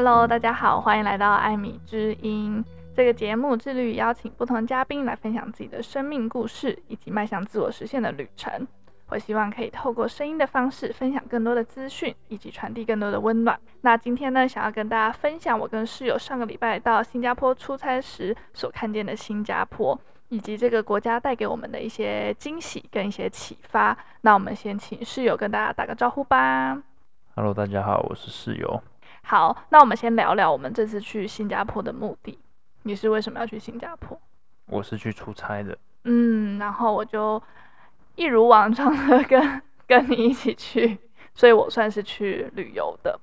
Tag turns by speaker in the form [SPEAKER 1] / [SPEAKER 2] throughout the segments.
[SPEAKER 1] Hello，大家好，欢迎来到艾米之音这个节目，致力于邀请不同嘉宾来分享自己的生命故事以及迈向自我实现的旅程。我希望可以透过声音的方式分享更多的资讯，以及传递更多的温暖。那今天呢，想要跟大家分享我跟室友上个礼拜到新加坡出差时所看见的新加坡，以及这个国家带给我们的一些惊喜跟一些启发。那我们先请室友跟大家打个招呼吧。
[SPEAKER 2] Hello，大家好，我是室友。
[SPEAKER 1] 好，那我们先聊聊我们这次去新加坡的目的。你是为什么要去新加坡？
[SPEAKER 2] 我是去出差的。
[SPEAKER 1] 嗯，然后我就。一如往常的 跟跟你一起去，所以我算是去旅游的。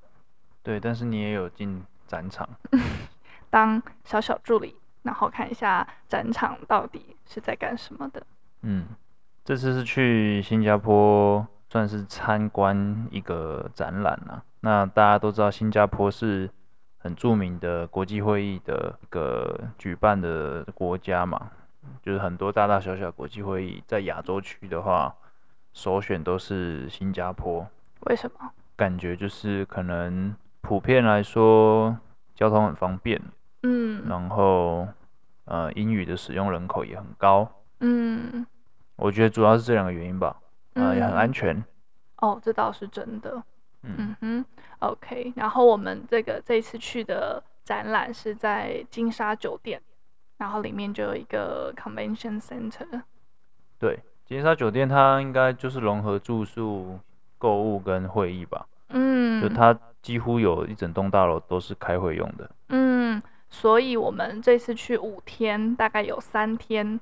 [SPEAKER 2] 对，但是你也有进展场，
[SPEAKER 1] 当小小助理，然后看一下展场到底是在干什么的。
[SPEAKER 2] 嗯，这次是去新加坡，算是参观一个展览啊。那大家都知道，新加坡是很著名的国际会议的一个举办的国家嘛。就是很多大大小小国际会议，在亚洲区的话，首选都是新加坡。
[SPEAKER 1] 为什么？
[SPEAKER 2] 感觉就是可能普遍来说，交通很方便，
[SPEAKER 1] 嗯，
[SPEAKER 2] 然后呃，英语的使用人口也很高，
[SPEAKER 1] 嗯，
[SPEAKER 2] 我觉得主要是这两个原因吧，啊、呃，也很安全。
[SPEAKER 1] 哦，这倒是真的。
[SPEAKER 2] 嗯，
[SPEAKER 1] 嗯哼，OK。然后我们这个这次去的展览是在金沙酒店。然后里面就有一个 convention center。
[SPEAKER 2] 对，金沙酒店它应该就是融合住宿、购物跟会议吧。
[SPEAKER 1] 嗯，
[SPEAKER 2] 就它几乎有一整栋大楼都是开会用的。
[SPEAKER 1] 嗯，所以我们这次去五天，大概有三天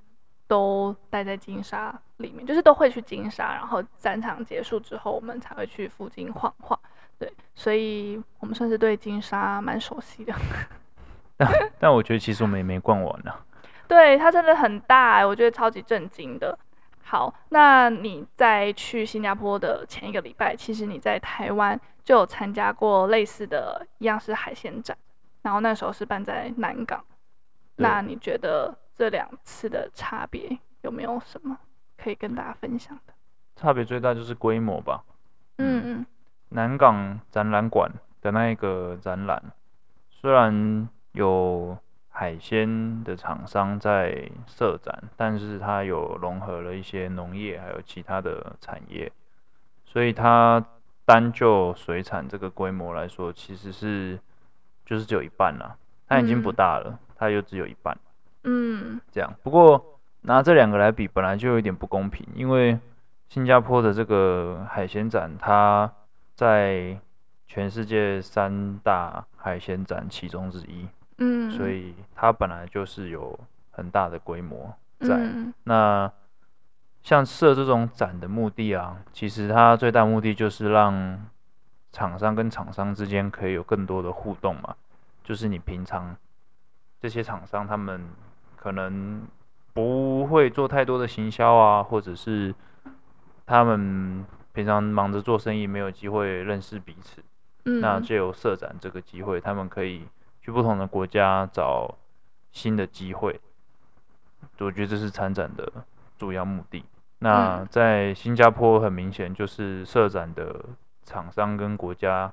[SPEAKER 1] 都待在金沙里面，就是都会去金沙，然后展场结束之后，我们才会去附近晃晃。对，所以我们算是对金沙蛮熟悉的。
[SPEAKER 2] 但但我觉得其实我们也没逛完呢、啊。
[SPEAKER 1] 对，它真的很大哎，我觉得超级震惊的。好，那你在去新加坡的前一个礼拜，其实你在台湾就有参加过类似的一样是海鲜展，然后那时候是办在南港。那你觉得这两次的差别有没有什么可以跟大家分享的？
[SPEAKER 2] 差别最大就是规模吧。
[SPEAKER 1] 嗯嗯。
[SPEAKER 2] 南港展览馆的那一个展览，虽然有海鲜的厂商在设展，但是它有融合了一些农业，还有其他的产业，所以它单就水产这个规模来说，其实是就是只有一半了。它已经不大了，它又只有一半。
[SPEAKER 1] 嗯，
[SPEAKER 2] 这样。不过拿这两个来比，本来就有一点不公平，因为新加坡的这个海鲜展，它在全世界三大海鲜展其中之一。
[SPEAKER 1] 嗯，
[SPEAKER 2] 所以它本来就是有很大的规模在。
[SPEAKER 1] 嗯、
[SPEAKER 2] 那像设这种展的目的啊，其实它最大目的就是让厂商跟厂商之间可以有更多的互动嘛。就是你平常这些厂商他们可能不会做太多的行销啊，或者是他们平常忙着做生意，没有机会认识彼此。
[SPEAKER 1] 嗯，
[SPEAKER 2] 那就有社展这个机会，他们可以。去不同的国家找新的机会，我觉得这是参展的主要目的。那在新加坡，很明显就是社展的厂商跟国家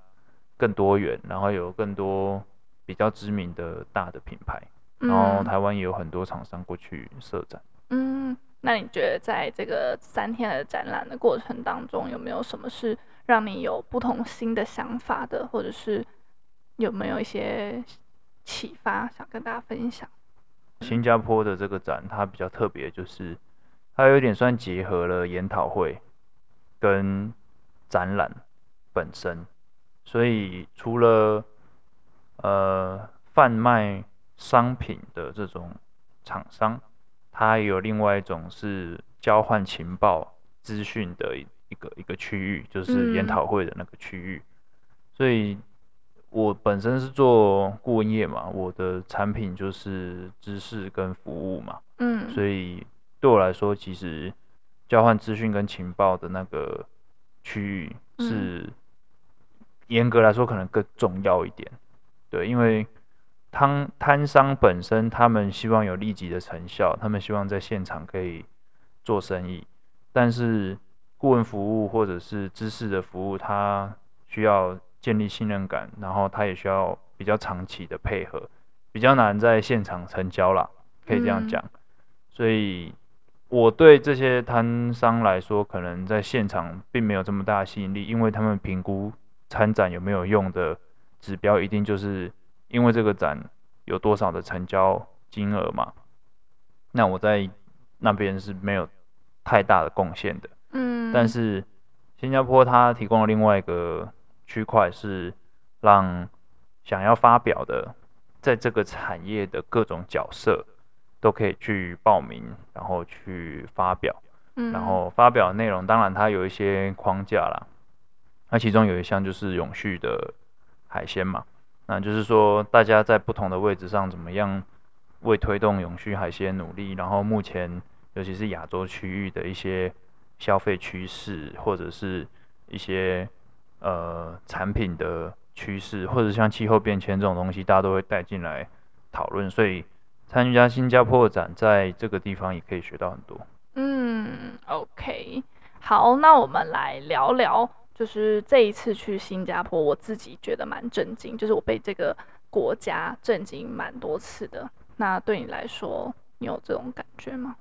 [SPEAKER 2] 更多元，然后有更多比较知名的大的品牌。然后台湾也有很多厂商过去设展。
[SPEAKER 1] 嗯，那你觉得在这个三天的展览的过程当中，有没有什么是让你有不同新的想法的，或者是？有没有一些启发想跟大家分享？
[SPEAKER 2] 新加坡的这个展，它比较特别，就是它有点算结合了研讨会跟展览本身，所以除了呃贩卖商品的这种厂商，它有另外一种是交换情报资讯的一个一个区域，就是研讨会的那个区域，所以。我本身是做顾问业嘛，我的产品就是知识跟服务嘛，
[SPEAKER 1] 嗯，
[SPEAKER 2] 所以对我来说，其实交换资讯跟情报的那个区域是严格来说可能更重要一点，对，因为摊摊商本身他们希望有立即的成效，他们希望在现场可以做生意，但是顾问服务或者是知识的服务，它需要。建立信任感，然后它也需要比较长期的配合，比较难在现场成交啦，可以这样讲。嗯、所以我对这些摊商来说，可能在现场并没有这么大的吸引力，因为他们评估参展有没有用的指标，一定就是因为这个展有多少的成交金额嘛。那我在那边是没有太大的贡献的。嗯，但是新加坡它提供了另外一个区块，是让想要发表的，在这个产业的各种角色都可以去报名，然后去发表。嗯，然后发表的内容，当然它有一些框架啦。那其中有一项就是永续的海鲜嘛，那就是说大家在不同的位置上怎么样为推动永续海鲜努力，然后目前尤其是亚洲区域的一些消费趋势，或者是一些呃产品的趋势，或者像气候变迁这种东西，大家都会带进来讨论。所以参加新加坡展，在这个地方也可以学到很多。
[SPEAKER 1] 嗯，OK，好，那我们来聊聊，就是这一次去新加坡，我自己觉得蛮震惊，就是我被这个国家震惊蛮多次的。那对你来说，你有这种感觉吗？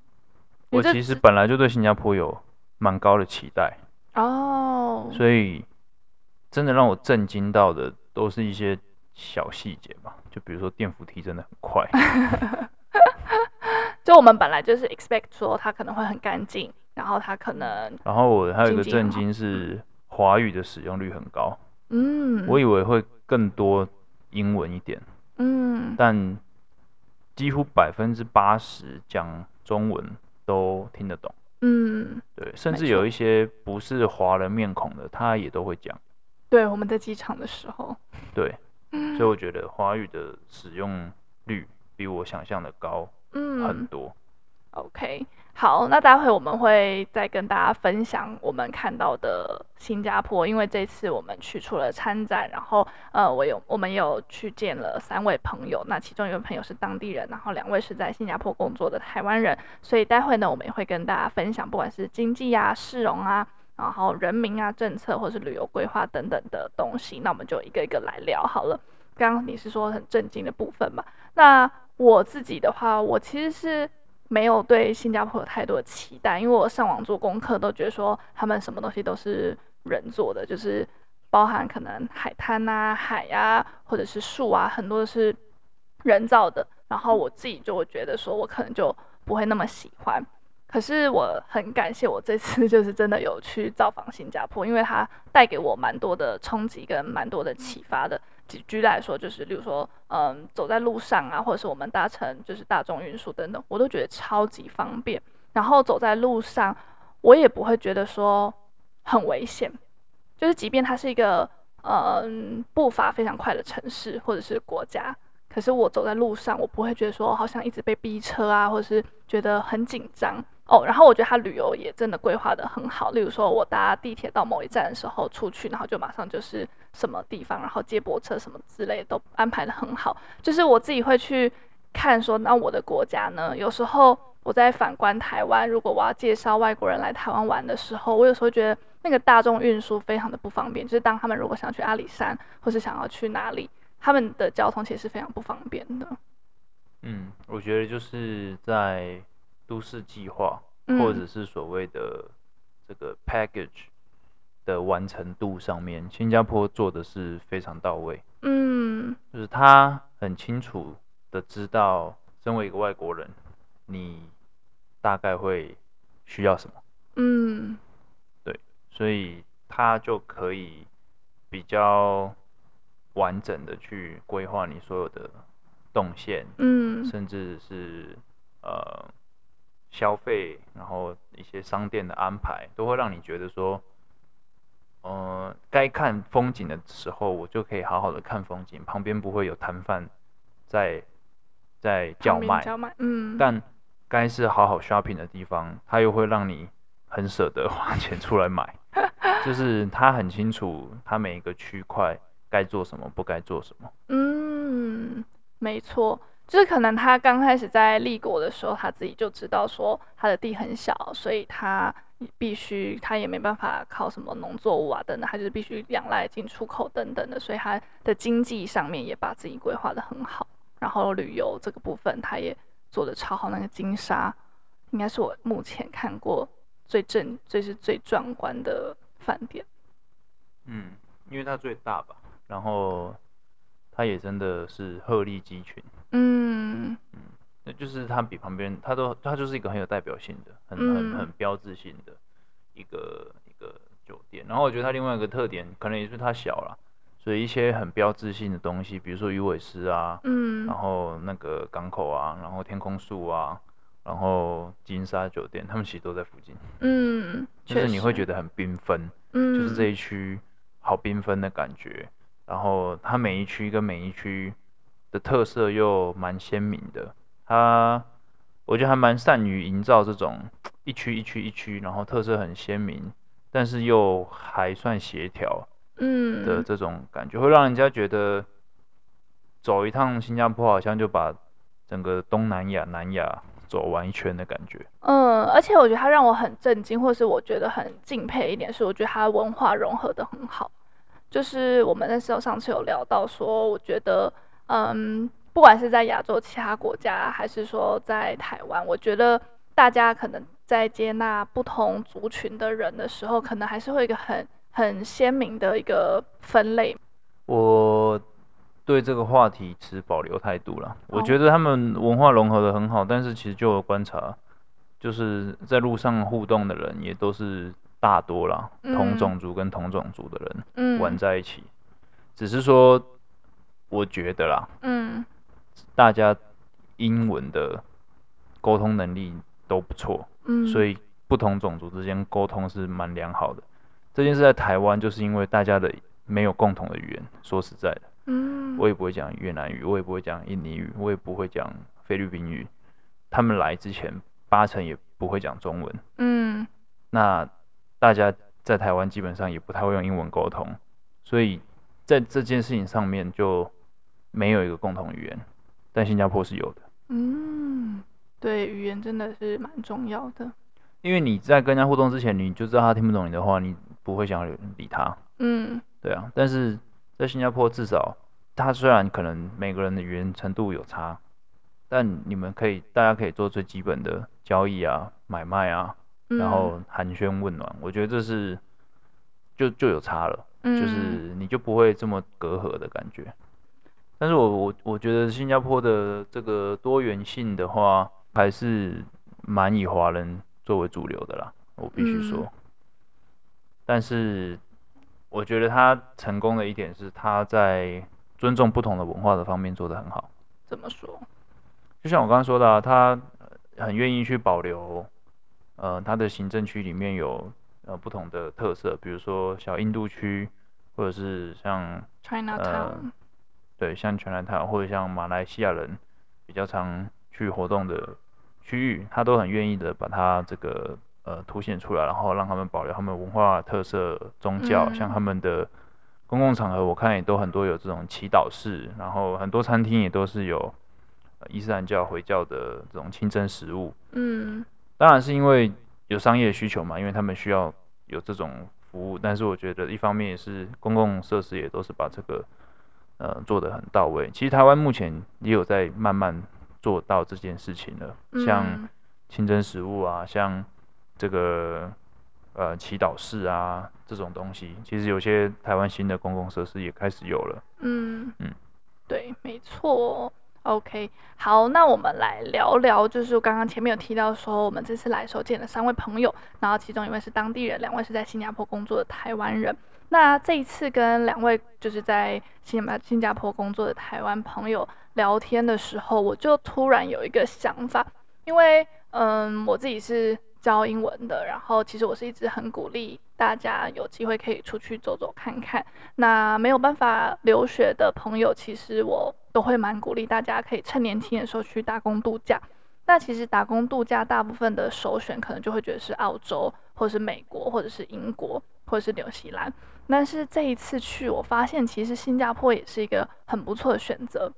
[SPEAKER 2] 我其实本来就对新加坡有蛮高的期待
[SPEAKER 1] 哦，
[SPEAKER 2] 所以真的让我震惊到的都是一些小细节吧，就比如说电扶梯真的很快，
[SPEAKER 1] 就我们本来就是 expect 说它可能会很干净，然后它可能，
[SPEAKER 2] 然后我还有一个震惊是华语的使用率很高，嗯，我以为会更多英文一点，嗯，但。几乎百分之八十讲中文都听得懂，嗯，对，甚至有一些不是华人面孔的，他也都会讲。
[SPEAKER 1] 对，我们在机场的时候，
[SPEAKER 2] 对，所以我觉得华语的使用率比我想象的高很多。
[SPEAKER 1] 嗯，OK。好，那待会我们会再跟大家分享我们看到的新加坡，因为这次我们去除了参展，然后呃，我有我们有去见了三位朋友，那其中一位朋友是当地人，然后两位是在新加坡工作的台湾人，所以待会呢，我们也会跟大家分享，不管是经济啊、市容啊，然后人民啊、政策或是旅游规划等等的东西，那我们就一个一个来聊好了。刚刚你是说很震惊的部分嘛？那我自己的话，我其实是。没有对新加坡有太多期待，因为我上网做功课都觉得说他们什么东西都是人做的，就是包含可能海滩啊、海啊，或者是树啊，很多是人造的。然后我自己就会觉得说，我可能就不会那么喜欢。可是我很感谢我这次 就是真的有去造访新加坡，因为它带给我蛮多的冲击跟蛮多的启发的。举举例来说，就是例如说，嗯，走在路上啊，或者是我们搭乘就是大众运输等等，我都觉得超级方便。然后走在路上，我也不会觉得说很危险，就是即便它是一个嗯步伐非常快的城市或者是国家。可是我走在路上，我不会觉得说好像一直被逼车啊，或者是觉得很紧张哦。然后我觉得他旅游也真的规划得很好。例如说，我搭地铁到某一站的时候出去，然后就马上就是什么地方，然后接驳车什么之类都安排的很好。就是我自己会去看说，那我的国家呢？有时候我在反观台湾，如果我要介绍外国人来台湾玩的时候，我有时候觉得那个大众运输非常的不方便。就是当他们如果想去阿里山，或是想要去哪里。他们的交通其实是非常不方便的。
[SPEAKER 2] 嗯，我觉得就是在都市计划或者是所谓的这个 package 的完成度上面，嗯，新加坡做的是非常到位。嗯，就是他很清楚的知道，身为一个外国人，你大概会需要什么。嗯，对，所以他就可以比较。完整的去规划你所有的动线，嗯，甚至是呃消费，然后一些商店的安排，都会让你觉得说，呃，该看风景的时候，我就可以好好的看风景，旁边不会有摊贩在在叫卖，叫卖，嗯，但该是好好 shopping 的地方，他又会让你很舍得花钱出来买，就是他很清楚他每一个区块。该做什么，不该做什么。
[SPEAKER 1] 嗯，没错，就是可能他刚开始在立国的时候，他自己就知道说他的地很小，所以他必须他也没办法靠什么农作物啊等等，他就是必须仰赖进出口等等的，所以他的经济上面也把自己规划的很好。然后旅游这个部分，他也做的超好。那个金沙应该是我目前看过最正、最是最壮观的饭店。
[SPEAKER 2] 嗯，因为它最大吧，然后它也真的是鹤立鸡群。嗯嗯，那就是它比旁边，它都它就是一个很有代表性的、很很很标志性的一个一个酒店。然后我觉得它另外一个特点，可能也是它小了。所以一些很标志性的东西，比如说鱼尾狮啊，嗯，然后那个港口啊，然后天空树啊，然后金沙酒店，他们其实都在附近，嗯，就是你会觉得很缤纷，嗯，就是这一区好缤纷的感觉，然后它每一区跟每一区的特色又蛮鲜明的，它我觉得还蛮善于营造这种一区一区一区，然后特色很鲜明，但是又还算协调。嗯的这种感觉会让人家觉得走一趟新加坡好像就把整个东南亚、南亚走完一圈的感觉。
[SPEAKER 1] 嗯，而且我觉得他让我很震惊，或是我觉得很敬佩一点是，我觉得他文化融合的很好。就是我们那时候上次有聊到说，我觉得嗯，不管是在亚洲其他国家，还是说在台湾，我觉得大家可能在接纳不同族群的人的时候，可能还是会有一个很。很鲜明的一个分类。
[SPEAKER 2] 我对这个话题持保留态度了。我觉得他们文化融合的很好，但是其实就有观察，就是在路上互动的人也都是大多啦，同种族跟同种族的人玩在一起。只是说，我觉得啦，嗯，大家英文的沟通能力都不错，嗯，所以不同种族之间沟通是蛮良好的。这件事在台湾，就是因为大家的没有共同的语言。说实在的，嗯，我也不会讲越南语，我也不会讲印尼语，我也不会讲菲律宾语。他们来之前，八成也不会讲中文。嗯，那大家在台湾基本上也不太会用英文沟通，所以在这件事情上面就没有一个共同语言。但新加坡是有的。
[SPEAKER 1] 嗯，对，语言真的是蛮重要的。
[SPEAKER 2] 因为你在跟人家互动之前，你就知道他听不懂你的话，你不会想要理他。嗯，对啊。但是在新加坡，至少他虽然可能每个人的语言程度有差，但你们可以，大家可以做最基本的交易啊、买卖啊，然后寒暄问暖。我觉得这是就就有差了，就是你就不会这么隔阂的感觉。但是我我我觉得新加坡的这个多元性的话，还是蛮以华人。作为主流的啦，我必须说。嗯、但是我觉得他成功的一点是他在尊重不同的文化的方面做得很好。
[SPEAKER 1] 怎么说？
[SPEAKER 2] 就像我刚刚说的、啊，他很愿意去保留，呃，他的行政区里面有呃不同的特色，比如说小印度区，或者是像呃、对，像 Chinatown，或者像马来西亚人比较常去活动的。区域，他都很愿意的把它这个呃凸显出来，然后让他们保留他们文化特色、宗教，嗯、像他们的公共场合，我看也都很多有这种祈祷室，然后很多餐厅也都是有伊斯兰教、回教的这种清真食物。嗯，当然是因为有商业需求嘛，因为他们需要有这种服务。但是我觉得一方面也是公共设施也都是把这个呃做的很到位。其实台湾目前也有在慢慢。做到这件事情了，像清真食物啊，像这个呃祈祷室啊这种东西，其实有些台湾新的公共设施也开始有了。嗯
[SPEAKER 1] 嗯，对，没错。OK，好，那我们来聊聊，就是刚刚前面有提到说，我们这次来的时候见了三位朋友，然后其中一位是当地人，两位是在新加坡工作的台湾人。那这一次跟两位就是在新加新加坡工作的台湾朋友聊天的时候，我就突然有一个想法，因为嗯，我自己是教英文的，然后其实我是一直很鼓励大家有机会可以出去走走看看。那没有办法留学的朋友，其实我都会蛮鼓励大家可以趁年轻的时候去打工度假。那其实打工度假大部分的首选可能就会觉得是澳洲，或者是美国，或者是英国，或者是纽西兰。但是这一次去，我发现其实新加坡也是一个很不错的选择，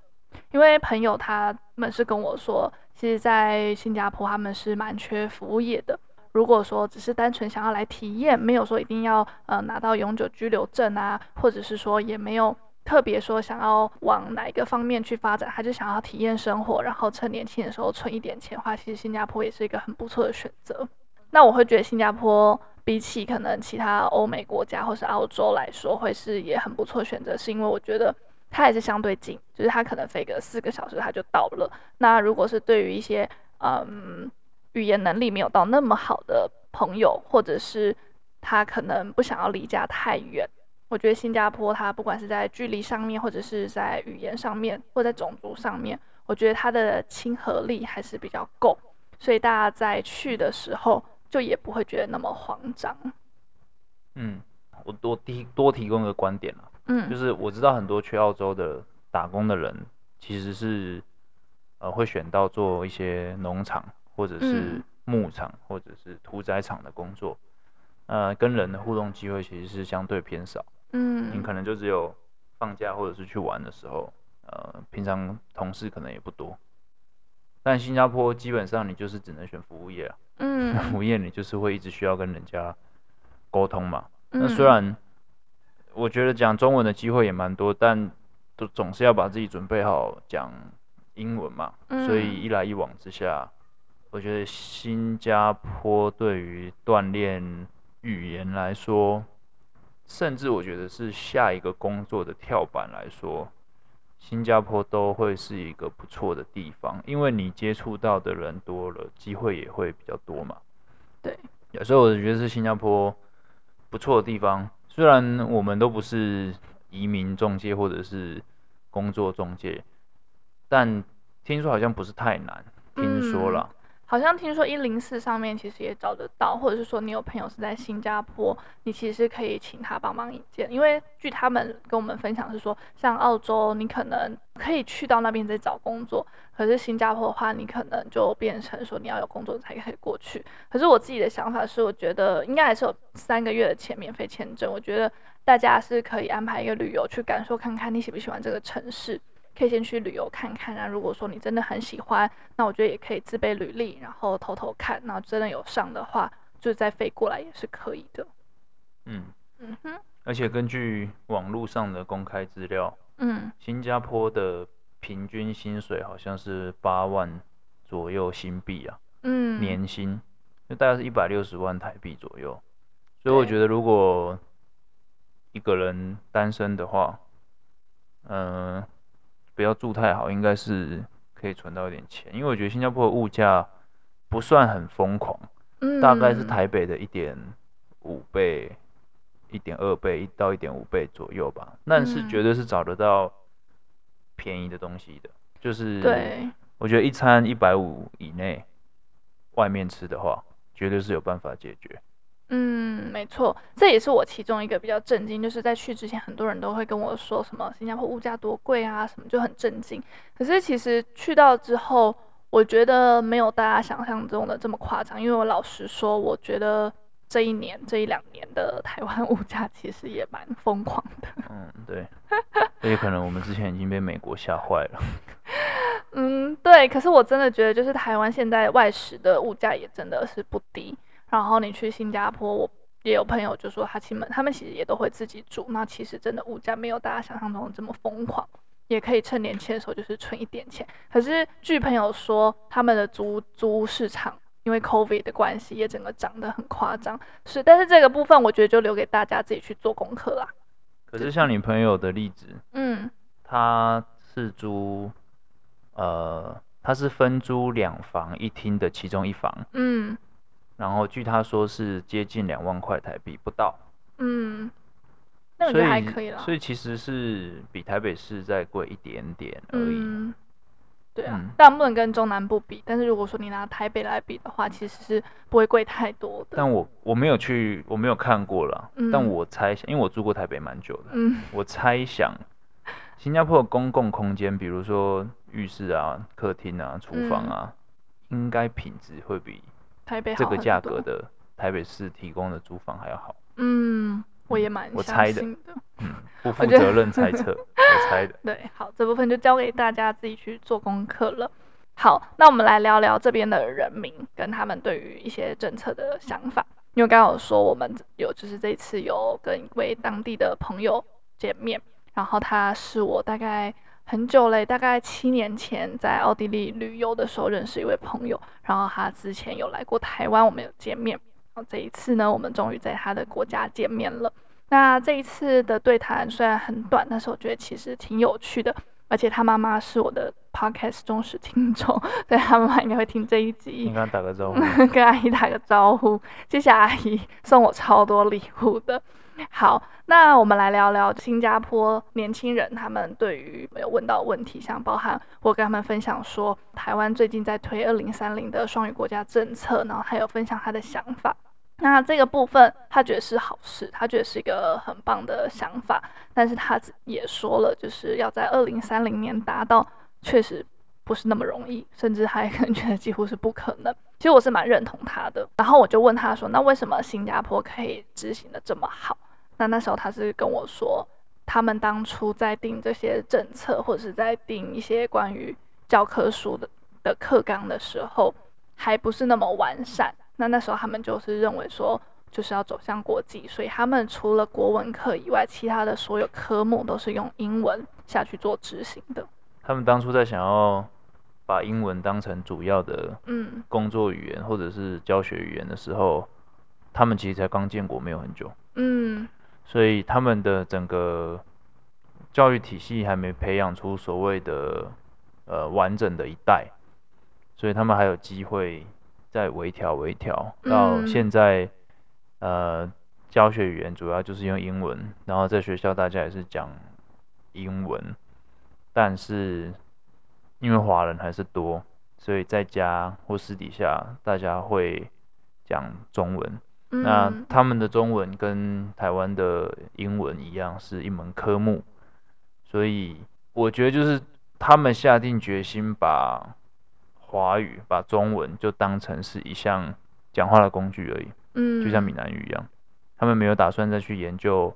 [SPEAKER 1] 因为朋友他们是跟我说，其实，在新加坡他们是蛮缺服务业的，如果说只是单纯想要来体验，没有说一定要呃拿到永久居留证啊，或者是说也没有特别说想要往哪一个方面去发展，他就想要体验生活，然后趁年轻的时候存一点钱的话，其实新加坡也是一个很不错的选择。那我会觉得新加坡比起可能其他欧美国家或是澳洲来说，会是也很不错选择，是因为我觉得。它也是相对近，就是它可能飞个四个小时，它就到了。那如果是对于一些嗯语言能力没有到那么好的朋友，或者是他可能不想要离家太远，我觉得新加坡它不管是在距离上面，或者是在语言上面，或在种族上面，我觉得它的亲和力还是比较够，所以大家在去的时候就也不会觉得那么慌张。
[SPEAKER 2] 嗯，我多提多提供一个观点啊。
[SPEAKER 1] 嗯，
[SPEAKER 2] 就是我知道很多去澳洲的打工的人，其实是呃会选到做一些农场或者是牧场或者是屠宰场的工作，呃，跟人的互动机会其实是相对偏少。
[SPEAKER 1] 嗯，
[SPEAKER 2] 你可能就只有放假或者是去玩的时候，呃，平常同事可能也不多。但新加坡基本上你就是只能选服务业啊，
[SPEAKER 1] 嗯，
[SPEAKER 2] 服务业你就是会一直需要跟人家沟通嘛。那虽然我觉得讲中文的机会也蛮多，但都总是要把自己准备好讲英文嘛。
[SPEAKER 1] 嗯。
[SPEAKER 2] 所以一来一往之下，我觉得新加坡对于锻炼语言来说，甚至我觉得是下一个工作的跳板来说，新加坡都会是一个不错的地方，因为你接触到的人多了，机会也会比较多嘛。
[SPEAKER 1] 对，
[SPEAKER 2] 有时候我觉得是新加坡不错的地方。虽然我们都不是移民中介或者是工作中介，但听说好像不是太难，听说了。
[SPEAKER 1] 嗯好像听说一零四上面其实也找得到，或者是说你有朋友是在新加坡，你其实可以请他帮忙引荐。因为据他们跟我们分享是说，像澳洲你可能可以去到那边再找工作，可是新加坡的话，你可能就变成说你要有工作才可以过去。可是我自己的想法是，我觉得应该还是有三个月的签免费签证，我觉得大家是可以安排一个旅游去感受看看你喜不喜欢这个城市。可以先去旅游看看啊。如果说你真的很喜欢，那我觉得也可以自备履历，然后偷偷看。然后真的有上的话，就再飞过来也是可以的。
[SPEAKER 2] 嗯
[SPEAKER 1] 嗯哼。
[SPEAKER 2] 而且根据网络上的公开资料，
[SPEAKER 1] 嗯，
[SPEAKER 2] 新加坡的平均薪水好像是八万左右新币啊。
[SPEAKER 1] 嗯。
[SPEAKER 2] 年薪就大概是一百六十万台币左右。所以我觉得，如果一个人单身的话，嗯、呃。不要住太好，应该是可以存到一点钱，因为我觉得新加坡的物价不算很疯狂，
[SPEAKER 1] 嗯，
[SPEAKER 2] 大概是台北的一点五倍、一点二倍到一点五倍左右吧。但是绝对是找得到便宜的东西的，就是对，我觉得一餐一百五以内，外面吃的话，绝对是有办法解决。
[SPEAKER 1] 嗯，没错，这也是我其中一个比较震惊，就是在去之前，很多人都会跟我说什么新加坡物价多贵啊，什么就很震惊。可是其实去到之后，我觉得没有大家想象中的这么夸张。因为我老实说，我觉得这一年、这一两年的台湾物价其实也蛮疯狂的。
[SPEAKER 2] 嗯，对，也可能我们之前已经被美国吓坏了。
[SPEAKER 1] 嗯，对。可是我真的觉得，就是台湾现在外食的物价也真的是不低。然后你去新加坡，我也有朋友就说他亲们他们其实也都会自己煮。那其实真的物价没有大家想象中的这么疯狂，也可以趁年轻的时候就是存一点钱。可是据朋友说，他们的租租屋市场因为 COVID 的关系，也整个涨得很夸张。是，但是这个部分我觉得就留给大家自己去做功课啦。
[SPEAKER 2] 可是像你朋友的例子，
[SPEAKER 1] 嗯，
[SPEAKER 2] 他是租，呃，他是分租两房一厅的其中一房，
[SPEAKER 1] 嗯。
[SPEAKER 2] 然后据他说是接近两万块台币不到，
[SPEAKER 1] 嗯，那个还可以了。
[SPEAKER 2] 所以其实是比台北市再贵一点点而已。
[SPEAKER 1] 嗯，对啊，
[SPEAKER 2] 嗯，
[SPEAKER 1] 但不能跟中南部比。但是如果说你拿台北来比的话，其实是不会贵太多的。
[SPEAKER 2] 但我我没有去，我没有看过了。
[SPEAKER 1] 嗯，
[SPEAKER 2] 但我猜想，因为我住过台北蛮久的，
[SPEAKER 1] 嗯，
[SPEAKER 2] 我猜想新加坡的公共空间，比如说浴室啊、客厅啊、厨房啊，嗯，应该品质会比。
[SPEAKER 1] 台北
[SPEAKER 2] 这个价格的台北市提供的租房还要好。
[SPEAKER 1] 嗯，我也蛮
[SPEAKER 2] 我猜的。嗯，不负责任猜测，我，我猜的。
[SPEAKER 1] 对，好，这部分就交给大家自己去做功课了。好，那我们来聊聊这边的人民跟他们对于一些政策的想法。因为刚刚有说我们有就是这次有跟一位当地的朋友见面，然后他是我大概很久嘞，大概七年前在奥地利旅游的时候认识一位朋友，然后他之前有来过台湾，我们有见面。然后这一次呢，我们终于在他的国家见面了。那这一次的对谈虽然很短，但是我觉得其实挺有趣的。而且他妈妈是我的 podcast 忠实听众，所以他妈妈应该会听这一集。
[SPEAKER 2] 你打个招呼，
[SPEAKER 1] 跟阿姨打个招呼，谢谢阿姨送我超多礼物的。好，那我们来聊聊新加坡年轻人他们对于没有问到问题，像包含我跟他们分享说，台湾最近在推二零三零的双语国家政策，然后还有分享他的想法。那这个部分，他觉得是好事，他觉得是一个很棒的想法，但是他也说了，就是要在二零三零年达到，确实不是那么容易，甚至还 可能觉得几乎是不可能。其实我是蛮认同他的，然后我就问他说，那为什么新加坡可以执行得这么好？那那时候他是跟我说，他们当初在定这些政策，或者是在定一些关于教科书的的课纲的时候，还不是那么完善。那那时候他们就是认为说，就是要走向国际，所以他们除了国文课以外，其他的所有科目都是用英文下去做执行的。
[SPEAKER 2] 他们当初在想要把英文当成主要的嗯工作语言或者是教学语言的时候，他们其实才刚建国没有很久，嗯，所以他们的整个教育体系还没培养出所谓的呃完整的一代，所以他们还有机会。再微调微调，到现在，嗯、呃，教学语言主要就是用英文，然后在学校大家也是讲英文，但是因为华人还是多，所以在家或私底下大家会讲中文。嗯、那他们的中文跟台湾的英文一样，是一门科目，所以我觉得就是他们下定决心把。华语把中文就当成是一项讲话的工具而已，嗯，就像闽南语一样，他们没有打算再去研究，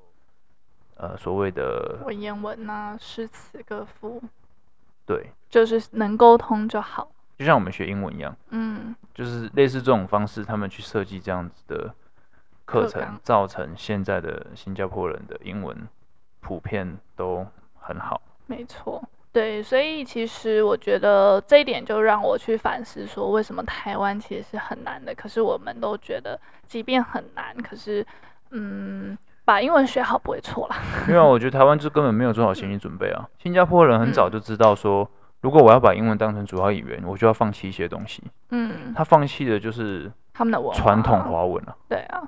[SPEAKER 2] 呃，所谓的
[SPEAKER 1] 文言文啊、诗词歌赋，
[SPEAKER 2] 对，
[SPEAKER 1] 就是能沟通就好，
[SPEAKER 2] 就像我们学英文一样，嗯，就是类似这种方式，他们去设计这样子的课程，造成现在的新加坡人的英文普遍都很好，
[SPEAKER 1] 没错。对，所以其实我觉得这一点就让我去反思，说为什么台湾其实是很难的，可是我们都觉得，即便很难，可是，嗯，把英文学好不会错啦。
[SPEAKER 2] 因为我觉得台湾就根本没有做好心理准备啊。新加坡人很早就知道说，如果我要把英文当成主要语言，我就要放弃一些东西。嗯，他放弃的就是他们的传统华文了。
[SPEAKER 1] 对啊，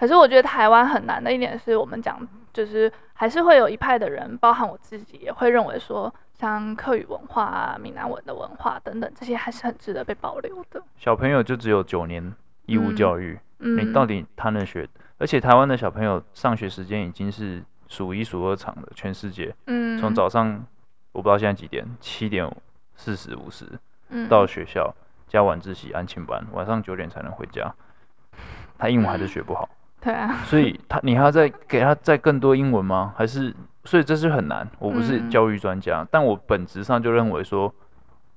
[SPEAKER 1] 可是我觉得台湾很难的一点是我们讲，就是还是会有一派的人，包含我自己，也会认为说。像客语文化啊、闽南文的文化等等，这些还是很值得被保留的。
[SPEAKER 2] 小朋友就只有九年义务教育，嗯，你到底他能学？嗯，而且台湾的小朋友上学时间已经是数一数二长的，全世界。嗯，从早上我不知道现在几点，七点四十五十到学校，加晚自习、安亲班，晚上九点才能回家。他英文还是学不好。嗯
[SPEAKER 1] 对啊，
[SPEAKER 2] 所以他你还要再给他再更多英文吗？还是所以这是很难。我不是教育专家，嗯、但我本质上就认为说，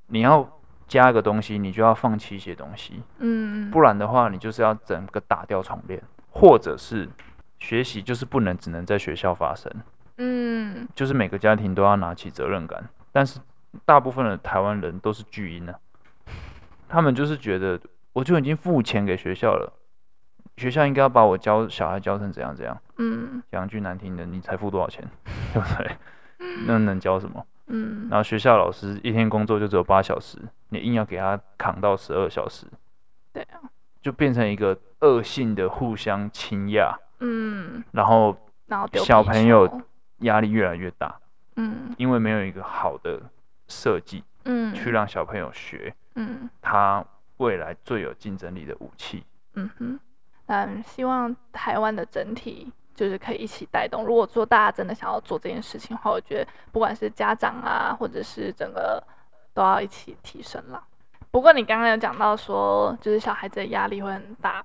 [SPEAKER 2] 你要加一个东西，你就要放弃一些东西。嗯，不然的话，你就是要整个打掉重练，或者是学习就是不能只能在学校发生。嗯，就是每个家庭都要拿起责任感。但是大部分的台湾人都是巨婴呢，他们就是觉得我就已经付钱给学校了。学校应该要把我教小孩教成怎样怎样，嗯，讲句难听的，你才付多少钱，对不对？那能教什么？嗯，然后学校老师一天工作就只有八小时，你硬要给他扛到十二小时，
[SPEAKER 1] 对啊，
[SPEAKER 2] 就变成一个恶性的互相倾轧，嗯，然后小朋友压力越来越大，嗯，因为没有一个好的设计，嗯，去让小朋友学，嗯，他未来最有竞争力的武器，嗯哼。
[SPEAKER 1] 嗯，希望台湾的整体就是可以一起带动。如果说大家真的想要做这件事情的话，我觉得不管是家长啊，或者是整个都要一起提升了。不过你刚刚有讲到说，就是小孩子的压力会很大，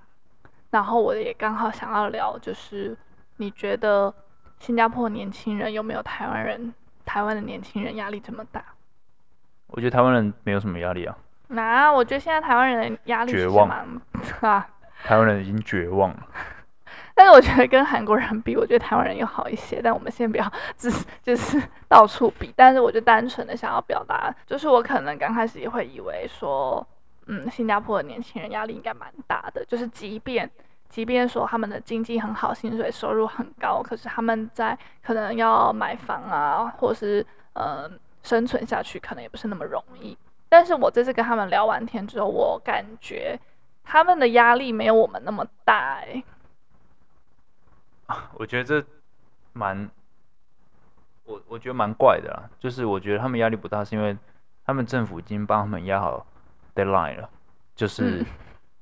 [SPEAKER 1] 然后我也刚好想要聊，就是你觉得新加坡年轻人有没有台湾人、台湾的年轻人压力这么大？
[SPEAKER 2] 我觉得台湾人没有什么压力啊。
[SPEAKER 1] 那我觉得现在台湾人的压力
[SPEAKER 2] 绝望
[SPEAKER 1] 啊，
[SPEAKER 2] 台湾人已经绝望了。
[SPEAKER 1] 但是我觉得跟韩国人比，我觉得台湾人又好一些。但我们先不要只是就是到处比。但是我就单纯的想要表达，就是我可能刚开始也会以为说，嗯，新加坡的年轻人压力应该蛮大的。就是即便即便说他们的经济很好，薪水收入很高，可是他们在可能要买房啊，或是呃生存下去，可能也不是那么容易。但是我这次跟他们聊完天之后，我感觉他们的压力没有我们那么大，欸，
[SPEAKER 2] 我觉得这蛮，我我觉得蛮怪的啦。就是我觉得他们压力不大，是因为他们政府已经帮他们压好 deadline 了。就是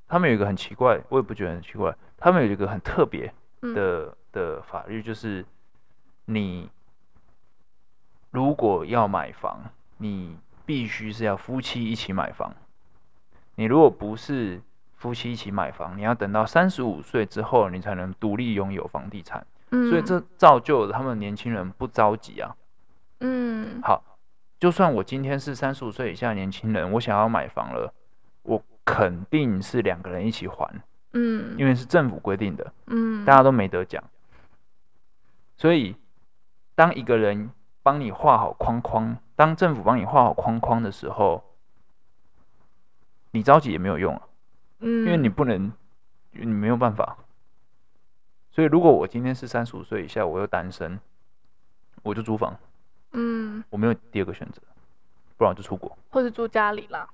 [SPEAKER 2] 他们有一个很奇怪，我也不觉得很奇怪。他们有一个很特别的的法律，就是你如果要买房，你必须是要夫妻一起买房。你如果不是，夫妻一起买房，你要等到三十五岁之后，你才能独立拥有房地产。嗯，所以这造就了他们年轻人不着急啊。嗯，好，就算我今天是三十五岁以下的年轻人，我想要买房了，我肯定是两个人一起还。嗯，因为是政府规定的。嗯，大家都没得讲。所以，当一个人帮你画好框框，当政府帮你画好框框的时候，你着急也没有用啊。嗯，因为你不能，你没有办法。所以，如果我今天是三十五岁以下，我又单身，我就租房。嗯，我没有第二个选择，不然就出国，
[SPEAKER 1] 或者住家里啦。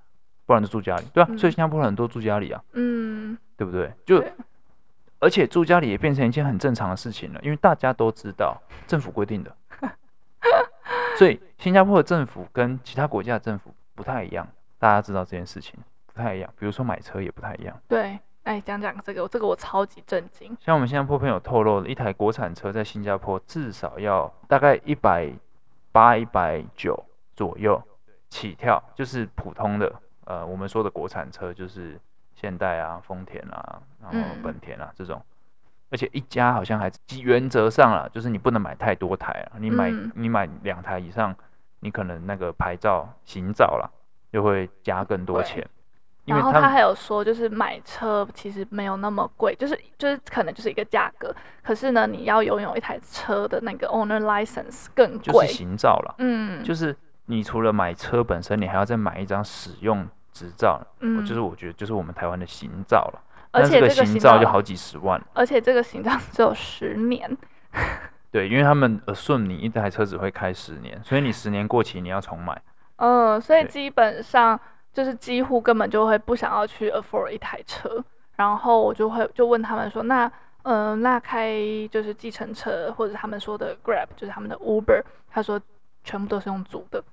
[SPEAKER 2] 不然就住家里，对啊。嗯，所以新加坡人都住家里啊。嗯，对不对？就，对而且住家里也变成一件很正常的事情了，因为大家都知道政府规定的。所以，新加坡的政府跟其他国家的政府不太一样，大家知道这件事情。不太一样，比如说买车也不太一样。
[SPEAKER 1] 对，哎，讲讲这个，这个我超级震惊。
[SPEAKER 2] 像我们新加坡朋友透露，一台国产车在新加坡至少要大概一百八、一百九左右起跳，就是普通的，呃，我们说的国产车就是现代啊、丰田啊、然后本田啊、嗯、这种。而且一家好像还原则上啊，就是你不能买太多台啊，你买、嗯、你买两台以上，你可能那个牌照行照啦，就会加更多钱。
[SPEAKER 1] 然后他还有说，就是买车其实没有那么贵，就是就是可能就是一个价格，可是呢，你要拥有一台车的那个 owner license 更贵，
[SPEAKER 2] 就是行照了。嗯，就是你除了买车本身，你还要再买一张使用执照。嗯，就是我觉得就是我们台湾的行照了，而且这个行照就好几十万，
[SPEAKER 1] 而且这个行照只有十年。
[SPEAKER 2] 对，因为他们 assume 你一台车只会开十年，所以你十年过期你要重买。
[SPEAKER 1] 嗯，所以基本上。就是几乎根本就会不想要去 afford 一台车，然后我就会就问他们说，那嗯、那开就是计程车或者他们说的 Grab，就是他们的 Uber，他说全部都是用租的，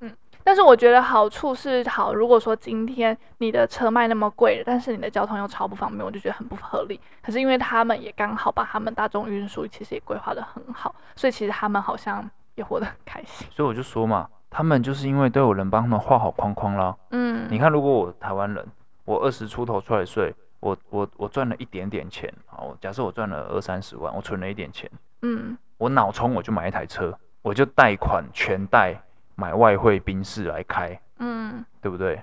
[SPEAKER 1] 嗯，但是我觉得好处是好，如果说今天你的车卖那么贵，但是你的交通又超不方便，我就觉得很不合理。可是因为他们也刚好把他们大众运输其实也规划得很好，所以其实他们好像也活得很开心。
[SPEAKER 2] 所以我就说嘛。他们就是因为都有人帮他们画好框框啦。嗯，你看，如果我台湾人，我二十出头出来睡，我我我赚了一点点钱，好，假设我赚了二三十万，我存了一点钱，嗯，我脑充我就买一台车，我就贷款全贷买外汇宾士来开，嗯，对不对？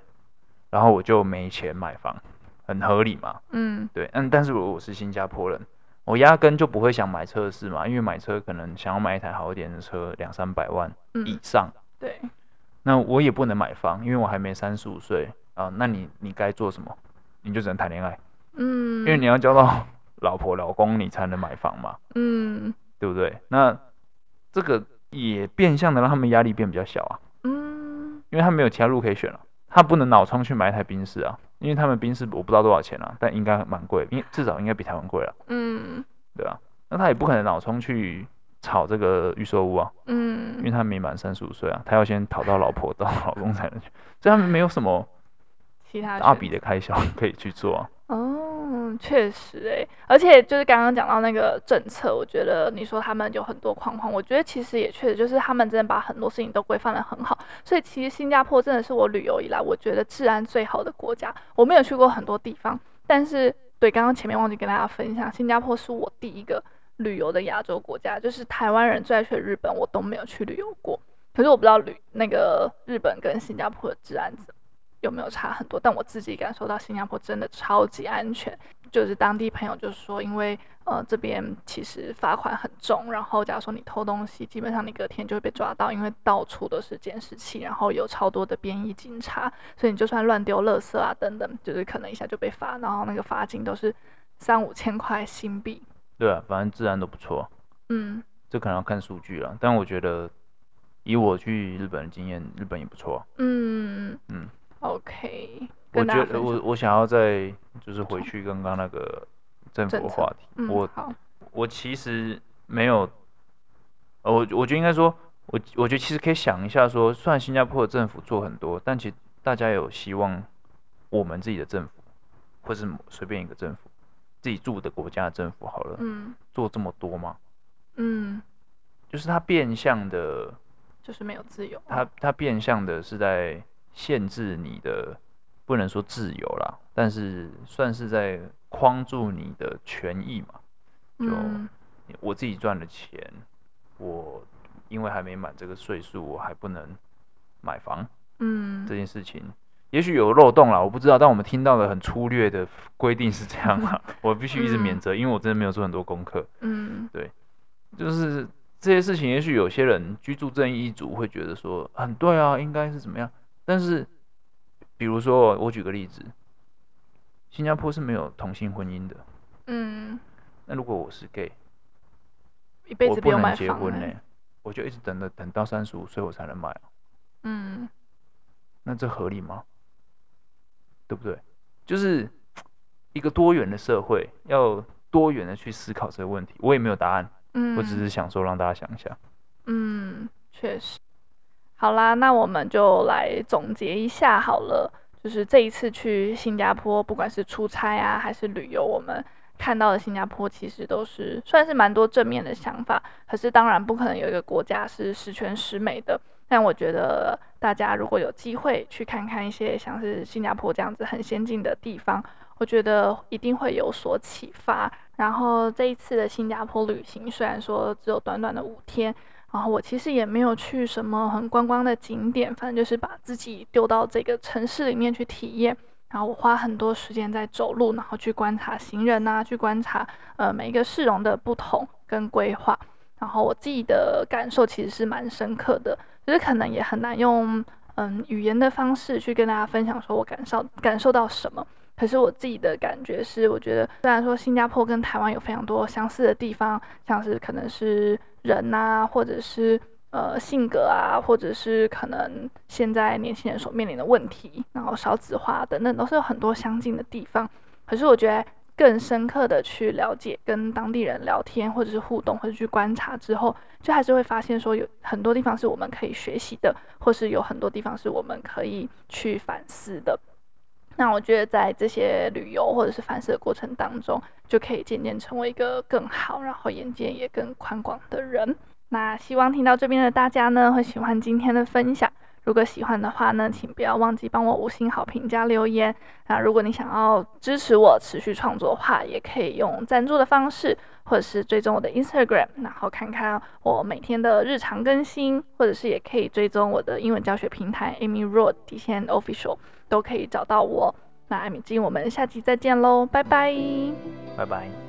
[SPEAKER 2] 然后我就没钱买房，很合理嘛，嗯，对，嗯，但是如果我是新加坡人，我压根就不会想买车的事嘛，因为买车可能想要买一台好一点的车，两三百万以上。嗯对，那我也不能买房，因为我还没三十五岁啊。那你你该做什么？你就只能谈恋爱，嗯，因为你要交到老婆老公，你才能买房嘛，嗯，对不对？那这个也变相的让他们压力变比较小啊，嗯，因为他没有其他路可以选了，他不能脑充去买一台宾士啊，因为他们宾士我不知道多少钱啊，但应该蛮贵，因为至少应该比台湾贵了，嗯，对吧？那他也不可能脑充去。炒这个预售屋啊，嗯，因为他没满三十五岁啊，他要先讨到老婆到老公才能去，所以他们没有什么其他大笔的开销可以去做啊。
[SPEAKER 1] 哦，确实哎，而且就是刚刚讲到那个政策，我觉得你说他们有很多框框，我觉得其实也确实就是他们真的把很多事情都规范的很好，所以其实新加坡真的是我旅游以来我觉得治安最好的国家。我没有去过很多地方，但是对刚刚前面忘记跟大家分享，新加坡是我第一个。旅游的亚洲国家，就是台湾人最爱去的日本，我都没有去旅游过。可是我不知道旅那个日本跟新加坡的治安怎有没有差很多，但我自己感受到新加坡真的超级安全。就是当地朋友就是说，因为呃这边其实罚款很重，然后假如说你偷东西，基本上你隔天就会被抓到，因为到处都是监视器，然后有超多的便衣警察，所以你就算乱丢垃圾啊等等，就是可能一下就被罚，然后那个罚金都是三五千块新币。
[SPEAKER 2] 对啊，反正治安都不错。
[SPEAKER 1] 嗯，
[SPEAKER 2] 这可能要看数据了，但我觉得以我去日本的经验，日本也不错。
[SPEAKER 1] 嗯
[SPEAKER 2] 嗯
[SPEAKER 1] ，OK。
[SPEAKER 2] 我觉得我我想要再就是回去刚刚那个政府的话题，
[SPEAKER 1] 嗯、
[SPEAKER 2] 我我其实没有，呃，我我觉得应该说，我我觉得其实可以想一下说，虽然新加坡的政府做很多，但其实大家有希望我们自己的政府，或是随便一个政府，自己住的国家的政府好了，
[SPEAKER 1] 嗯，
[SPEAKER 2] 做这么多吗？
[SPEAKER 1] 嗯，
[SPEAKER 2] 就是他变相的，
[SPEAKER 1] 就是没有自由，
[SPEAKER 2] 他他变相的是在限制你的。不能说自由啦，但是算是在框住你的权益嘛。就我自己赚的钱，我因为还没满这个岁数，我还不能买房。
[SPEAKER 1] 嗯，
[SPEAKER 2] 这件事情也许有漏洞啦，我不知道。但我们听到的很粗略的规定是这样啦，我必须一直免责，因为我真的没有做很多功课。
[SPEAKER 1] 嗯，
[SPEAKER 2] 对，就是这些事情，也许有些人居住正义一族会觉得说很对啊，应该是怎么样，但是。比如说，我举个例子，新加坡是没有同性婚姻的。
[SPEAKER 1] 嗯。
[SPEAKER 2] 那如果我是 gay，
[SPEAKER 1] 一辈子不用买房，
[SPEAKER 2] 我不能结婚呢，我就一直等着，等到三十五岁我才能买。
[SPEAKER 1] 嗯。
[SPEAKER 2] 那这合理吗？对不对？就是一个多元的社会，要多元的去思考这个问题。我也没有答案。
[SPEAKER 1] 嗯。
[SPEAKER 2] 我只是想说，让大家想一下。
[SPEAKER 1] 嗯，确实。好啦，那我们就来总结一下好了。就是这一次去新加坡，不管是出差啊，还是旅游，我们看到的新加坡其实都是算是蛮多正面的想法。可是当然不可能有一个国家是十全十美的。但我觉得大家如果有机会去看看一些像是新加坡这样子很先进的地方，我觉得一定会有所启发。然后这一次的新加坡旅行，虽然说只有短短的五天。然后我其实也没有去什么很观光的景点，反正就是把自己丢到这个城市里面去体验。然后我花很多时间在走路，然后去观察行人呐，去观察呃每一个市容的不同跟规划。然后我自己的感受其实是蛮深刻的，就是可能也很难用嗯语言的方式去跟大家分享，说我感受感受到什么。可是我自己的感觉是，我觉得虽然说新加坡跟台湾有非常多相似的地方，像是可能是人呐，或者是呃性格啊，或者是可能现在年轻人所面临的问题，然后少子化等等，都是有很多相近的地方。可是我觉得更深刻的去了解，跟当地人聊天，或者是互动，或者去观察之后，就还是会发现说有很多地方是我们可以学习的，或是有很多地方是我们可以去反思的。那我觉得在这些旅游或者是反思的过程当中，就可以渐渐成为一个更好，然后眼界也更宽广的人。那希望听到这边的大家呢，会喜欢今天的分享。如果喜欢的话呢，请不要忘记帮我五星好评加留言。那如果你想要支持我持续创作的话，也可以用赞助的方式，或者是追踪我的 Instagram，然后看看我每天的日常更新，或者是也可以追踪我的英文教学平台 Amy Road 底线 Official，都可以找到我。那艾米金，我们下期再见喽，拜拜，
[SPEAKER 2] 拜拜。